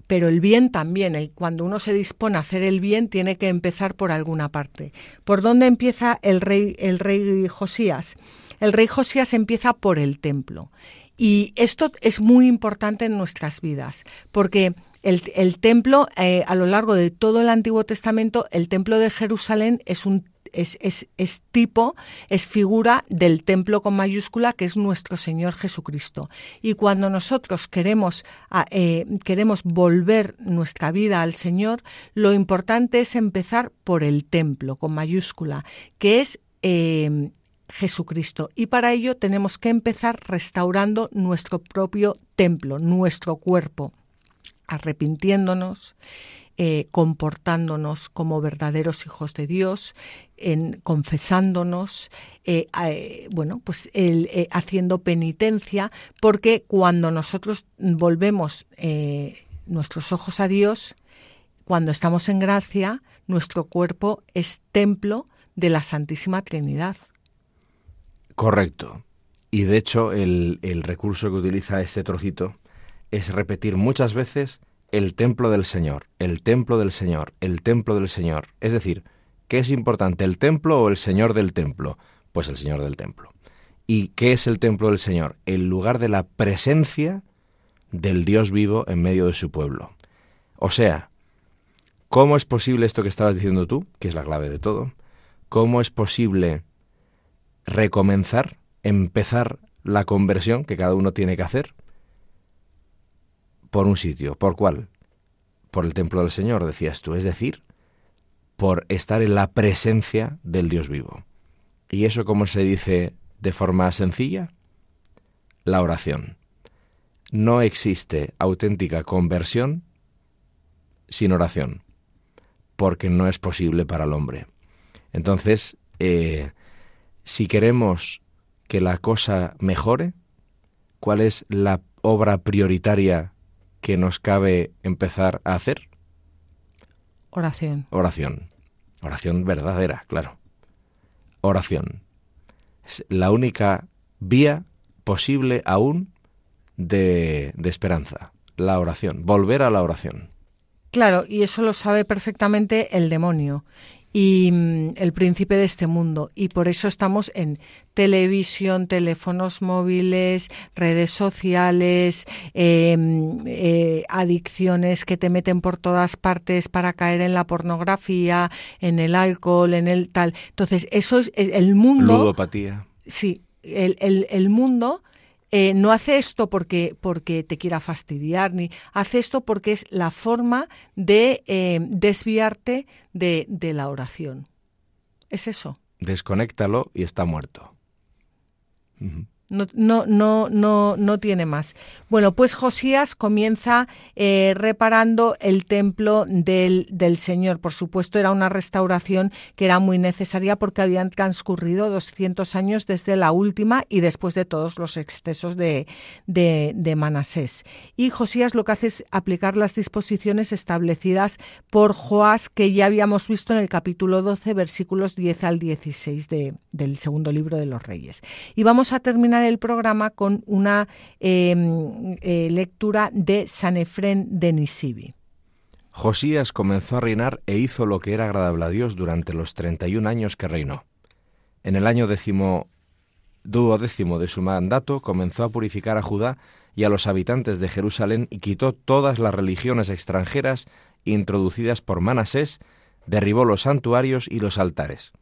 pero el bien también. El, cuando uno se dispone a hacer el bien, tiene que empezar por alguna parte. ¿Por dónde empieza el rey, el rey Josías? El rey Josías empieza por el templo. Y esto es muy importante en nuestras vidas, porque el, templo, eh, a lo largo de todo el Antiguo Testamento, el templo de Jerusalén es un es, es, tipo, es figura del templo con mayúscula que es nuestro Señor Jesucristo. Y cuando nosotros queremos, eh, queremos volver nuestra vida al Señor, lo importante es empezar por el templo con mayúscula, que es eh, Jesucristo. Y para ello tenemos que empezar restaurando nuestro propio templo, nuestro cuerpo, arrepintiéndonos, eh, comportándonos como verdaderos hijos de Dios, en, confesándonos, eh, eh, bueno, pues haciendo penitencia, porque cuando nosotros volvemos nuestros ojos a Dios, cuando estamos en gracia, nuestro cuerpo es templo de la Santísima Trinidad. Correcto. Y de hecho, el, el recurso que utiliza este trocito es repetir muchas veces el templo del Señor, el templo del Señor, el templo del Señor. Es decir, ¿qué es importante, el templo o el Señor del templo? Pues el Señor del templo. ¿Y qué es el templo del Señor? El lugar de la presencia del Dios vivo en medio de su pueblo. O sea, ¿cómo es posible esto que estabas diciendo tú, que es la clave de todo? ¿Cómo es posible recomenzar, empezar la conversión que cada uno tiene que hacer? por un sitio. ¿Por cuál? Por el templo del Señor, decías tú, es decir, por estar en la presencia del Dios vivo. ¿Y eso cómo se dice de forma sencilla? La oración. No existe auténtica conversión sin oración, porque no es posible para el hombre. Entonces, eh, si queremos que la cosa mejore, ¿cuál es la obra prioritaria que nos cabe empezar a hacer? Oración. Oración. Oración verdadera, claro. Oración. Es la única vía posible aún de, de esperanza. La oración. Volver a la oración. Claro, y eso lo sabe perfectamente el demonio. Y mm, el príncipe de este mundo. Y por eso estamos en televisión, teléfonos móviles, redes sociales, em, eh, adicciones que te meten por todas partes para caer en la pornografía, en el alcohol, en el tal. Entonces, eso es el mundo. Ludopatía. Sí, el, el, el mundo eh, no hace esto porque, porque te quiera fastidiar, ni hace esto porque es la forma de eh, desviarte de, de la oración. Es eso. Desconéctalo y está muerto. No, no, no, no, tiene más. Bueno, pues Josías comienza eh, reparando el templo del, del, Señor. Por supuesto, era una restauración que era muy necesaria porque habían transcurrido 200 años desde la última y después de todos los excesos de, de, de Manasés. Y Josías lo que hace es aplicar las disposiciones establecidas por Joás, que ya habíamos visto en el capítulo 12, versículos 10 al 16 de, del segundo libro de los Reyes. Y vamos a terminar el programa con una eh, eh, lectura de Sanefren de Nisibi. Josías comenzó a reinar e hizo lo que era agradable a Dios durante los 31 años que reinó. En el año décimo, duodécimo de su mandato comenzó a purificar a Judá y a los habitantes de Jerusalén y quitó todas las religiones extranjeras introducidas por Manasés, derribó los santuarios y los altares.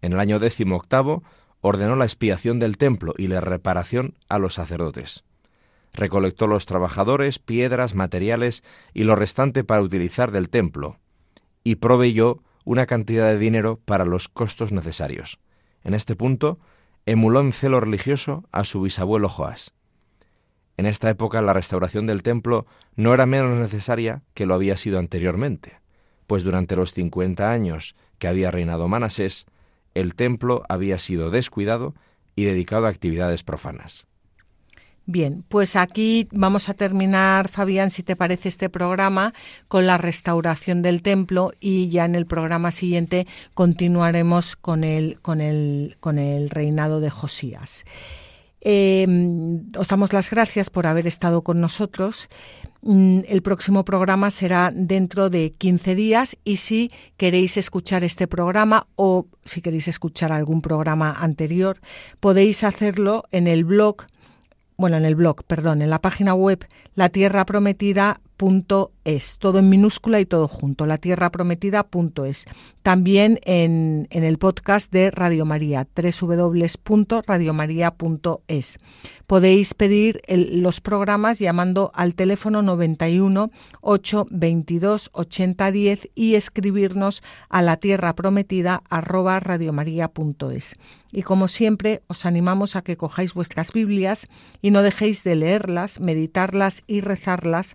En el año décimo octavo ordenó la expiación del templo y la reparación a los sacerdotes. Recolectó los trabajadores, piedras, materiales y lo restante para utilizar del templo, y proveyó una cantidad de dinero para los costos necesarios. En este punto, emuló en celo religioso a su bisabuelo Joás. En esta época la restauración del templo no era menos necesaria que lo había sido anteriormente, pues durante los cincuenta años que había reinado Manasés, el templo había sido descuidado y dedicado a actividades profanas. Bien, pues aquí vamos a terminar, Fabián, si te parece este programa, con la restauración del templo y ya en el programa siguiente continuaremos con el, con el, con el reinado de Josías. Eh, os damos las gracias por haber estado con nosotros. Mm, el próximo programa será dentro de 15 días y si queréis escuchar este programa o si queréis escuchar algún programa anterior, podéis hacerlo en el blog, bueno, en el blog, perdón, en la página web La Es, todo en minúscula y todo junto, la tierra prometida.es. También en, en el podcast de Radio María, www.radiomaria.es. Podéis pedir los programas llamando al teléfono 91 822 8010 y escribirnos a la tierra prometida arroba radiomaria.es. Y como siempre, os animamos a que cojáis vuestras Biblias y no dejéis de leerlas, meditarlas y rezarlas,